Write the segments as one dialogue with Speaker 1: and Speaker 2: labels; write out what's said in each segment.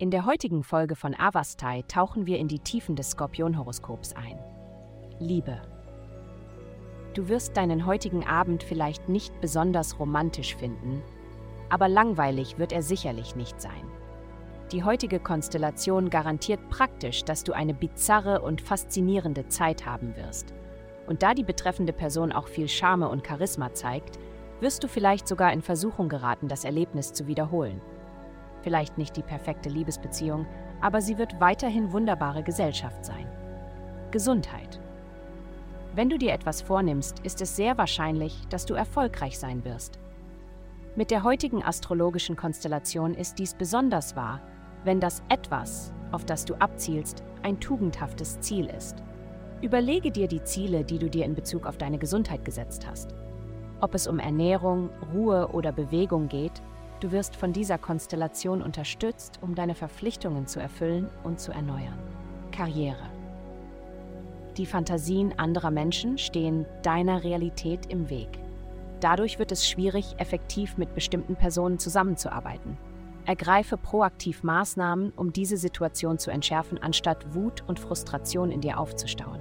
Speaker 1: In der heutigen Folge von Avastai tauchen wir in die Tiefen des Skorpionhoroskops ein. Liebe. Du wirst deinen heutigen Abend vielleicht nicht besonders romantisch finden, aber langweilig wird er sicherlich nicht sein. Die heutige Konstellation garantiert praktisch, dass du eine bizarre und faszinierende Zeit haben wirst. Und da die betreffende Person auch viel Charme und Charisma zeigt, wirst du vielleicht sogar in Versuchung geraten, das Erlebnis zu wiederholen. Vielleicht nicht die perfekte Liebesbeziehung, aber sie wird weiterhin wunderbare Gesellschaft sein. Gesundheit. Wenn du dir etwas vornimmst, ist es sehr wahrscheinlich, dass du erfolgreich sein wirst. Mit der heutigen astrologischen Konstellation ist dies besonders wahr, wenn das Etwas, auf das du abzielst, ein tugendhaftes Ziel ist. Überlege dir die Ziele, die du dir in Bezug auf deine Gesundheit gesetzt hast. Ob es um Ernährung, Ruhe oder Bewegung geht, du wirst von dieser Konstellation unterstützt, um deine Verpflichtungen zu erfüllen und zu erneuern. Karriere. Die Fantasien anderer Menschen stehen deiner Realität im Weg. Dadurch wird es schwierig, effektiv mit bestimmten Personen zusammenzuarbeiten. Ergreife proaktiv Maßnahmen, um diese Situation zu entschärfen, anstatt Wut und Frustration in dir aufzustauen.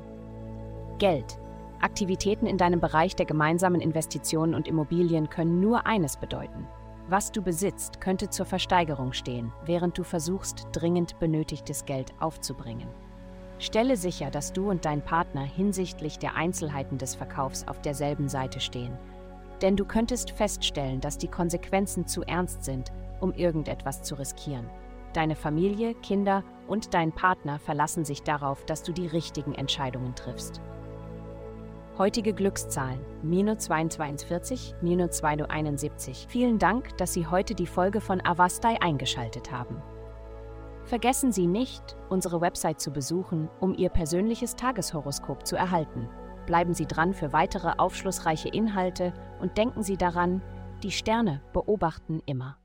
Speaker 1: Geld. Aktivitäten in deinem Bereich der gemeinsamen Investitionen und Immobilien können nur eines bedeuten. Was du besitzt, könnte zur Versteigerung stehen, während du versuchst, dringend benötigtes Geld aufzubringen. Stelle sicher, dass du und dein Partner hinsichtlich der Einzelheiten des Verkaufs auf derselben Seite stehen. Denn du könntest feststellen, dass die Konsequenzen zu ernst sind, um irgendetwas zu riskieren. Deine Familie, Kinder und dein Partner verlassen sich darauf, dass du die richtigen Entscheidungen triffst. Heutige Glückszahlen: minus 2241, minus 271. Vielen Dank, dass Sie heute die Folge von Avastai eingeschaltet haben. Vergessen Sie nicht, unsere Website zu besuchen, um Ihr persönliches Tageshoroskop zu erhalten. Bleiben Sie dran für weitere aufschlussreiche Inhalte und denken Sie daran, die Sterne beobachten immer.